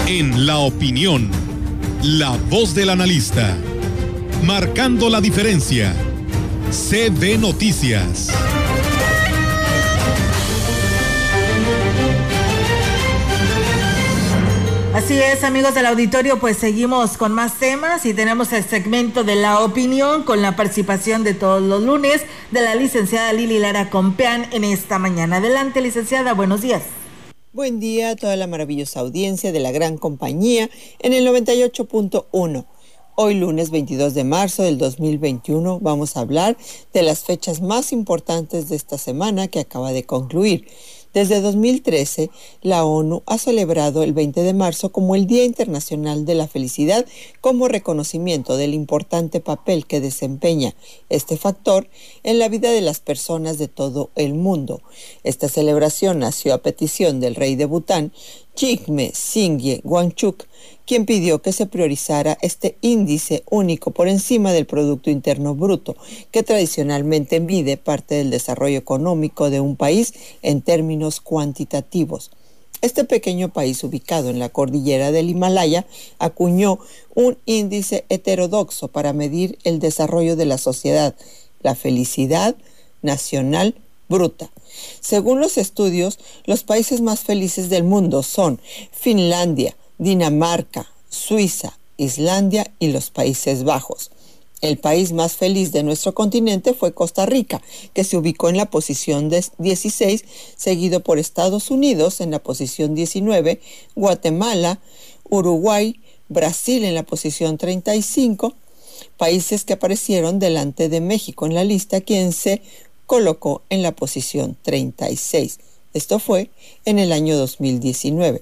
En la opinión, la voz del analista, marcando la diferencia. CB Noticias. Así es, amigos del auditorio, pues seguimos con más temas y tenemos el segmento de la opinión con la participación de todos los lunes de la licenciada Lili Lara Compeán en esta mañana. Adelante, licenciada, buenos días. Buen día a toda la maravillosa audiencia de la gran compañía en el 98.1. Hoy lunes 22 de marzo del 2021 vamos a hablar de las fechas más importantes de esta semana que acaba de concluir. Desde 2013, la ONU ha celebrado el 20 de marzo como el Día Internacional de la Felicidad como reconocimiento del importante papel que desempeña este factor en la vida de las personas de todo el mundo. Esta celebración nació a petición del rey de Bután, Jigme Singye Wangchuk, quien pidió que se priorizara este índice único por encima del Producto Interno Bruto, que tradicionalmente mide parte del desarrollo económico de un país en términos cuantitativos. Este pequeño país ubicado en la cordillera del Himalaya acuñó un índice heterodoxo para medir el desarrollo de la sociedad, la felicidad nacional bruta. Según los estudios, los países más felices del mundo son Finlandia, Dinamarca, Suiza, Islandia y los Países Bajos. El país más feliz de nuestro continente fue Costa Rica, que se ubicó en la posición 16, seguido por Estados Unidos en la posición 19, Guatemala, Uruguay, Brasil en la posición 35, países que aparecieron delante de México en la lista, quien se colocó en la posición 36. Esto fue en el año 2019.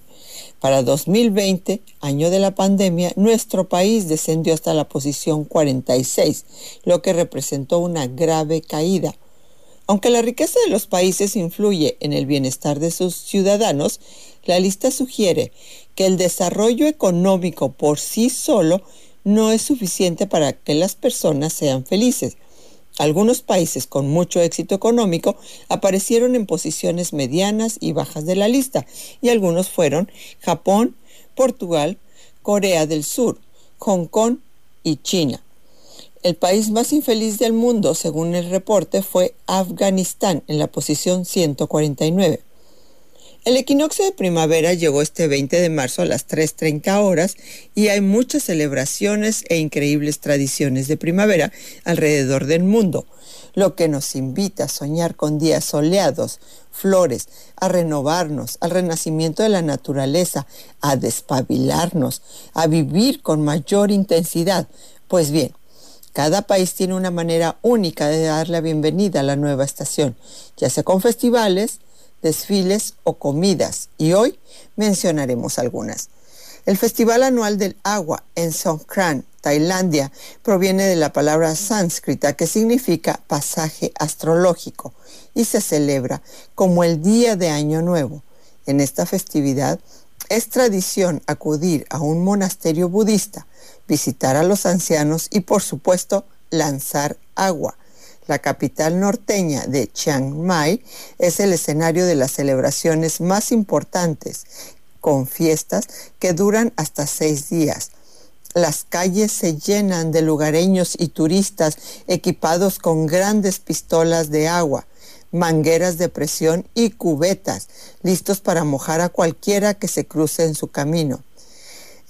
Para 2020, año de la pandemia, nuestro país descendió hasta la posición 46, lo que representó una grave caída. Aunque la riqueza de los países influye en el bienestar de sus ciudadanos, la lista sugiere que el desarrollo económico por sí solo no es suficiente para que las personas sean felices. Algunos países con mucho éxito económico aparecieron en posiciones medianas y bajas de la lista, y algunos fueron Japón, Portugal, Corea del Sur, Hong Kong y China. El país más infeliz del mundo, según el reporte, fue Afganistán, en la posición 149. El equinoccio de primavera llegó este 20 de marzo a las 3.30 horas y hay muchas celebraciones e increíbles tradiciones de primavera alrededor del mundo, lo que nos invita a soñar con días soleados, flores, a renovarnos, al renacimiento de la naturaleza, a despabilarnos, a vivir con mayor intensidad. Pues bien, cada país tiene una manera única de dar la bienvenida a la nueva estación, ya sea con festivales, desfiles o comidas, y hoy mencionaremos algunas. El Festival Anual del Agua en Songkran, Tailandia, proviene de la palabra sánscrita que significa pasaje astrológico y se celebra como el Día de Año Nuevo. En esta festividad es tradición acudir a un monasterio budista, visitar a los ancianos y por supuesto lanzar agua la capital norteña de Chiang Mai, es el escenario de las celebraciones más importantes, con fiestas que duran hasta seis días. Las calles se llenan de lugareños y turistas equipados con grandes pistolas de agua, mangueras de presión y cubetas, listos para mojar a cualquiera que se cruce en su camino.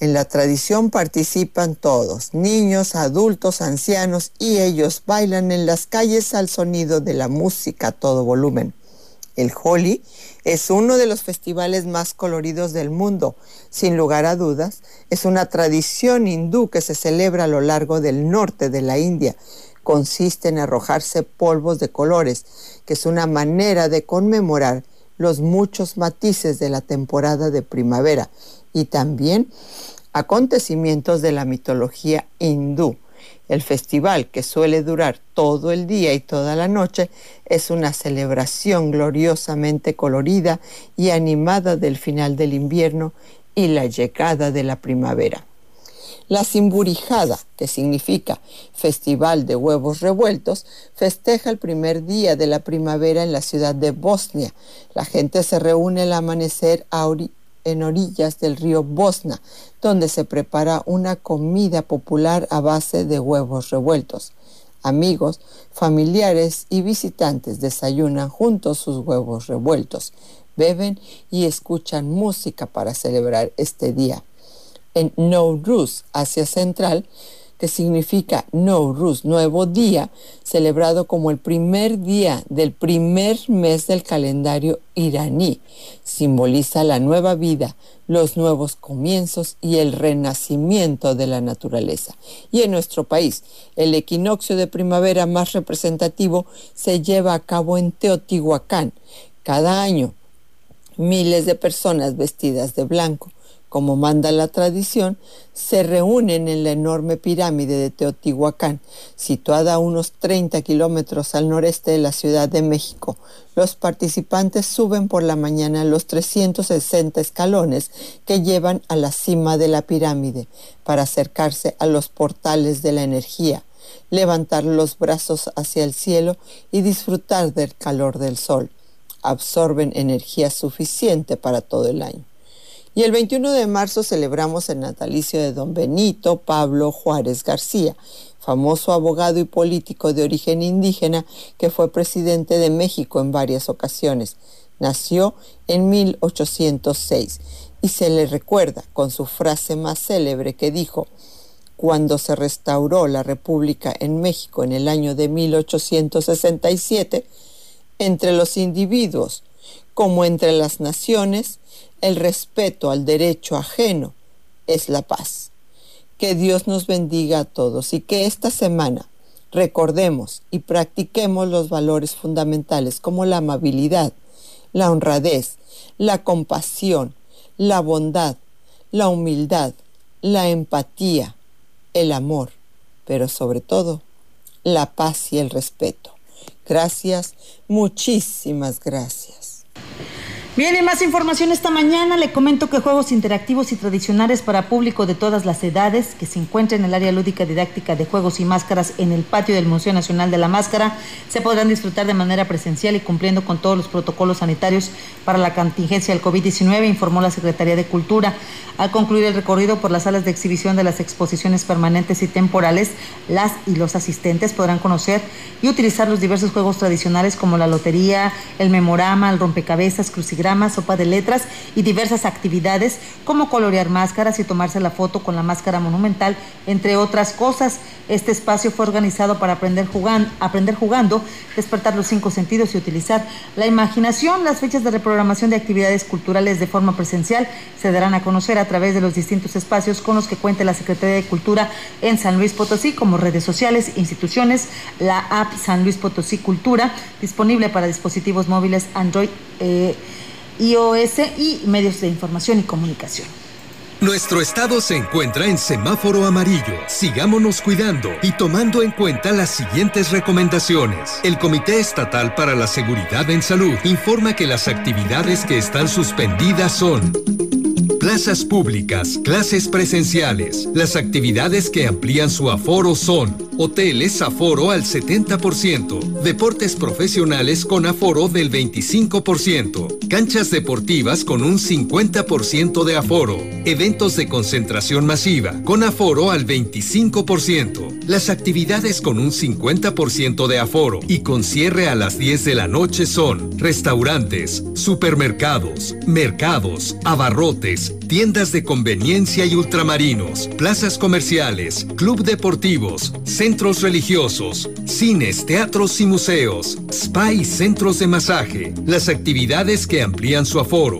En la tradición participan todos, niños, adultos, ancianos, y ellos bailan en las calles al sonido de la música a todo volumen. El Holi es uno de los festivales más coloridos del mundo. Sin lugar a dudas, es una tradición hindú que se celebra a lo largo del norte de la India. Consiste en arrojarse polvos de colores, que es una manera de conmemorar los muchos matices de la temporada de primavera y también acontecimientos de la mitología hindú. El festival, que suele durar todo el día y toda la noche, es una celebración gloriosamente colorida y animada del final del invierno y la llegada de la primavera. La Simburijada, que significa Festival de Huevos Revueltos, festeja el primer día de la primavera en la ciudad de Bosnia. La gente se reúne al amanecer en orillas del río Bosna, donde se prepara una comida popular a base de huevos revueltos. Amigos, familiares y visitantes desayunan juntos sus huevos revueltos, beben y escuchan música para celebrar este día. En Nowruz, Asia Central, que significa Nowruz, nuevo día, celebrado como el primer día del primer mes del calendario iraní. Simboliza la nueva vida, los nuevos comienzos y el renacimiento de la naturaleza. Y en nuestro país, el equinoccio de primavera más representativo se lleva a cabo en Teotihuacán. Cada año, miles de personas vestidas de blanco como manda la tradición, se reúnen en la enorme pirámide de Teotihuacán, situada a unos 30 kilómetros al noreste de la Ciudad de México. Los participantes suben por la mañana los 360 escalones que llevan a la cima de la pirámide para acercarse a los portales de la energía, levantar los brazos hacia el cielo y disfrutar del calor del sol. Absorben energía suficiente para todo el año. Y el 21 de marzo celebramos el natalicio de don Benito Pablo Juárez García, famoso abogado y político de origen indígena que fue presidente de México en varias ocasiones. Nació en 1806 y se le recuerda con su frase más célebre que dijo, cuando se restauró la República en México en el año de 1867, entre los individuos como entre las naciones, el respeto al derecho ajeno es la paz. Que Dios nos bendiga a todos y que esta semana recordemos y practiquemos los valores fundamentales como la amabilidad, la honradez, la compasión, la bondad, la humildad, la empatía, el amor, pero sobre todo la paz y el respeto. Gracias, muchísimas gracias. Viene más información esta mañana. Le comento que juegos interactivos y tradicionales para público de todas las edades que se encuentran en el área lúdica didáctica de juegos y máscaras en el patio del Museo Nacional de la Máscara se podrán disfrutar de manera presencial y cumpliendo con todos los protocolos sanitarios para la contingencia del COVID-19, informó la Secretaría de Cultura. Al concluir el recorrido por las salas de exhibición de las exposiciones permanentes y temporales, las y los asistentes podrán conocer y utilizar los diversos juegos tradicionales como la lotería, el memorama, el rompecabezas, sopa de letras y diversas actividades como colorear máscaras y tomarse la foto con la máscara monumental, entre otras cosas. Este espacio fue organizado para aprender jugando, aprender jugando, despertar los cinco sentidos y utilizar la imaginación. Las fechas de reprogramación de actividades culturales de forma presencial se darán a conocer a través de los distintos espacios con los que cuente la Secretaría de Cultura en San Luis Potosí, como redes sociales, instituciones, la app San Luis Potosí Cultura, disponible para dispositivos móviles Android, eh, iOS y medios de información y comunicación. Nuestro estado se encuentra en semáforo amarillo. Sigámonos cuidando y tomando en cuenta las siguientes recomendaciones. El Comité Estatal para la Seguridad en Salud informa que las actividades que están suspendidas son plazas públicas, clases presenciales. Las actividades que amplían su aforo son Hoteles aforo al 70%. Deportes profesionales con aforo del 25%. Canchas deportivas con un 50% de aforo. Eventos de concentración masiva con aforo al 25%. Las actividades con un 50% de aforo y con cierre a las 10 de la noche son restaurantes, supermercados, mercados, abarrotes, tiendas de conveniencia y ultramarinos, plazas comerciales, club deportivos, centros religiosos, cines, teatros y museos, spa y centros de masaje. Las actividades que amplían su aforo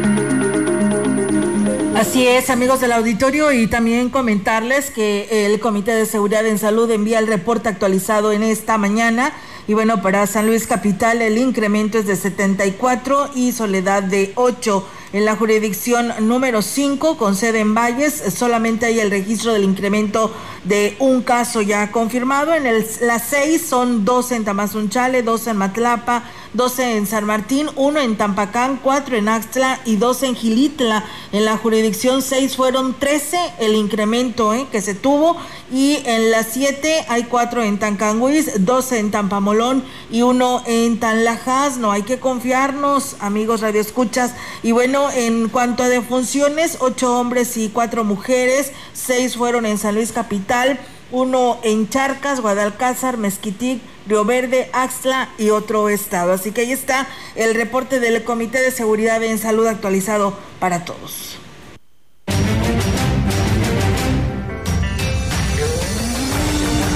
Así es, amigos del auditorio, y también comentarles que el Comité de Seguridad en Salud envía el reporte actualizado en esta mañana. Y bueno, para San Luis Capital el incremento es de 74 y Soledad de 8. En la jurisdicción número 5, con sede en Valles, solamente hay el registro del incremento de un caso ya confirmado. En el, las 6 son 12 en Tamazunchale, 12 en Matlapa, 12 en San Martín, 1 en Tampacán, 4 en Axtla y 2 en Gilitla. En la jurisdicción 6 fueron 13 el incremento eh, que se tuvo y en las 7 hay 4 en Tancanguis, 12 en Tampamolón y 1 en Tanlajas. No hay que confiarnos, amigos radioescuchas. Y bueno, en cuanto a defunciones, 8 hombres y 4 mujeres, 6 fueron en San Luis Capital, uno en Charcas, Guadalcázar, Mezquitic, Río Verde, Axtla y otro estado. Así que ahí está el reporte del Comité de Seguridad en Salud actualizado para todos.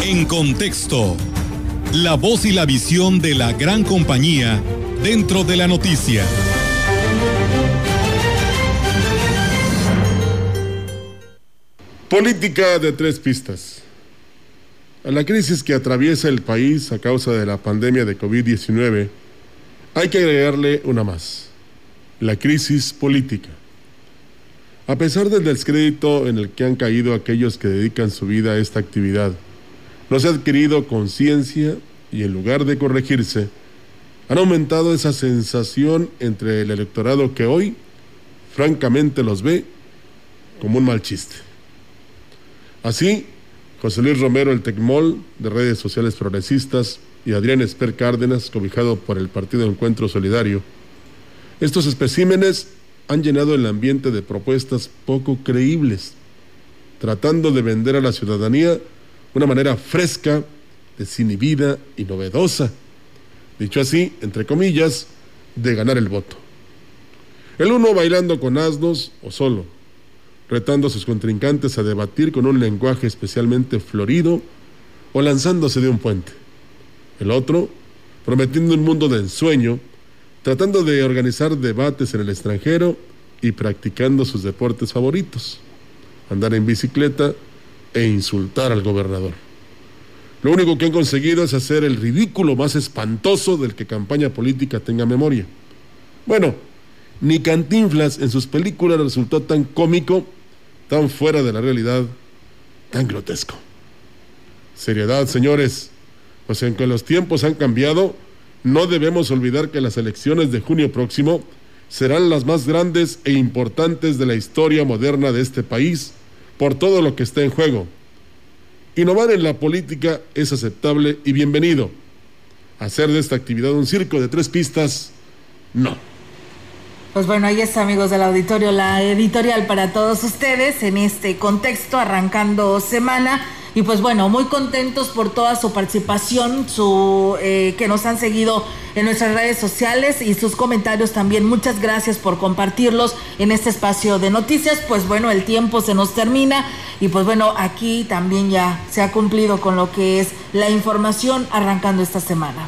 En contexto, la voz y la visión de la gran compañía dentro de la noticia. Política de tres pistas. A la crisis que atraviesa el país a causa de la pandemia de COVID-19, hay que agregarle una más, la crisis política. A pesar del descrédito en el que han caído aquellos que dedican su vida a esta actividad, no se ha adquirido conciencia y en lugar de corregirse, han aumentado esa sensación entre el electorado que hoy, francamente, los ve como un mal chiste. Así, José Luis Romero, el Tecmol, de redes sociales progresistas, y Adrián Esper Cárdenas, cobijado por el Partido Encuentro Solidario. Estos especímenes han llenado el ambiente de propuestas poco creíbles, tratando de vender a la ciudadanía una manera fresca, desinhibida y novedosa, dicho así, entre comillas, de ganar el voto. El uno bailando con asnos o solo, retando a sus contrincantes a debatir con un lenguaje especialmente florido o lanzándose de un puente. El otro, prometiendo un mundo de ensueño, tratando de organizar debates en el extranjero y practicando sus deportes favoritos, andar en bicicleta e insultar al gobernador. Lo único que han conseguido es hacer el ridículo más espantoso del que campaña política tenga memoria. Bueno, ni Cantinflas en sus películas resultó tan cómico, tan fuera de la realidad, tan grotesco. Seriedad, señores, pues aunque los tiempos han cambiado, no debemos olvidar que las elecciones de junio próximo serán las más grandes e importantes de la historia moderna de este país por todo lo que está en juego. Innovar en la política es aceptable y bienvenido. Hacer de esta actividad un circo de tres pistas, no. Pues bueno, ahí está, amigos del auditorio, la editorial para todos ustedes en este contexto, arrancando semana. Y pues bueno, muy contentos por toda su participación, su eh, que nos han seguido en nuestras redes sociales y sus comentarios también. Muchas gracias por compartirlos en este espacio de noticias. Pues bueno, el tiempo se nos termina y pues bueno, aquí también ya se ha cumplido con lo que es la información arrancando esta semana.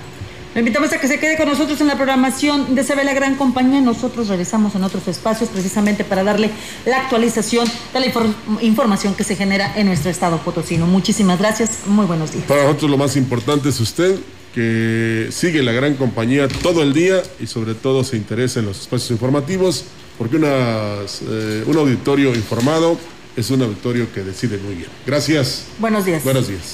Lo invitamos a que se quede con nosotros en la programación de CB La Gran Compañía. Nosotros regresamos en otros espacios precisamente para darle la actualización de la información que se genera en nuestro estado potosino. Muchísimas gracias, muy buenos días. Para nosotros lo más importante es usted que sigue la gran compañía todo el día y sobre todo se interesa en los espacios informativos, porque eh, un auditorio informado es un auditorio que decide muy bien. Gracias. Buenos días. Buenos días.